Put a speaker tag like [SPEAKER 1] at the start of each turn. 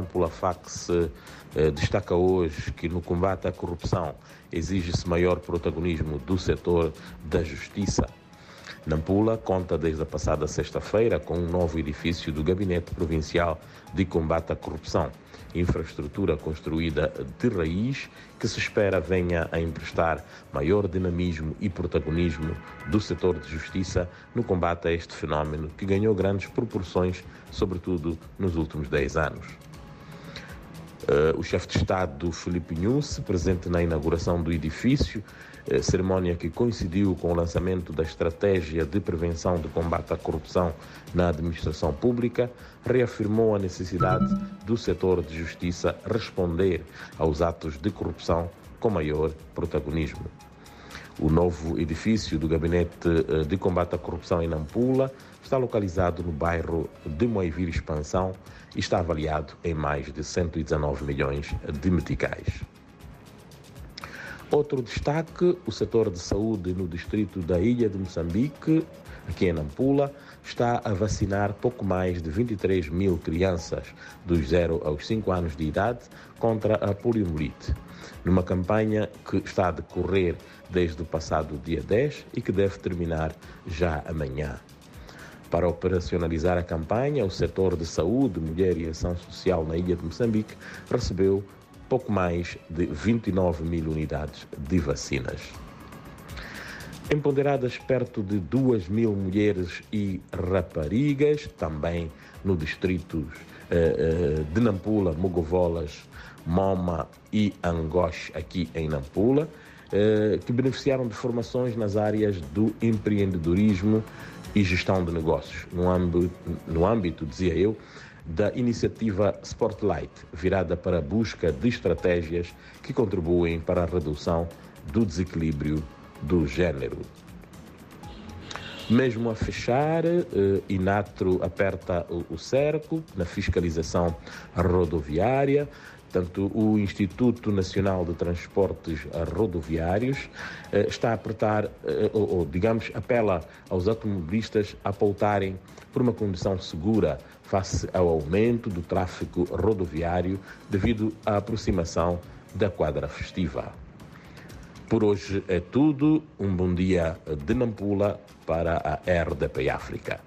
[SPEAKER 1] Ampula Fax eh, destaca hoje que no combate à corrupção exige-se maior protagonismo do setor da justiça. Nampula conta desde a passada sexta-feira com um novo edifício do Gabinete Provincial de Combate à Corrupção, infraestrutura construída de raiz que se espera venha a emprestar maior dinamismo e protagonismo do setor de justiça no combate a este fenómeno que ganhou grandes proporções, sobretudo nos últimos 10 anos. Uh, o chefe de Estado, Felipe Nunes, presente na inauguração do edifício, uh, cerimónia que coincidiu com o lançamento da Estratégia de Prevenção de Combate à Corrupção na Administração Pública, reafirmou a necessidade do setor de justiça responder aos atos de corrupção com maior protagonismo. O novo edifício do Gabinete uh, de Combate à Corrupção em Nampula está localizado no bairro de Moivir Expansão e está avaliado em mais de 119 milhões de meticais. Outro destaque, o setor de saúde no distrito da Ilha de Moçambique, aqui em Nampula, está a vacinar pouco mais de 23 mil crianças dos 0 aos 5 anos de idade contra a poliomielite, numa campanha que está a decorrer desde o passado dia 10 e que deve terminar já amanhã. Para operacionalizar a campanha, o setor de saúde, mulher e ação social na ilha de Moçambique recebeu pouco mais de 29 mil unidades de vacinas. Empoderadas perto de 2 mil mulheres e raparigas, também no distrito eh, de Nampula, Mogovolas, Moma e Angoche, aqui em Nampula, eh, que beneficiaram de formações nas áreas do empreendedorismo e gestão de negócios, no âmbito, no âmbito, dizia eu, da iniciativa Spotlight, virada para a busca de estratégias que contribuem para a redução do desequilíbrio do género. Mesmo a fechar, eh, Inatro aperta o cerco na fiscalização rodoviária, Portanto, o Instituto Nacional de Transportes Rodoviários eh, está a apertar, eh, ou, digamos, apela aos automobilistas a pautarem por uma condição segura face ao aumento do tráfego rodoviário devido à aproximação da quadra festiva. Por hoje é tudo. Um bom dia de Nampula para a RDP África.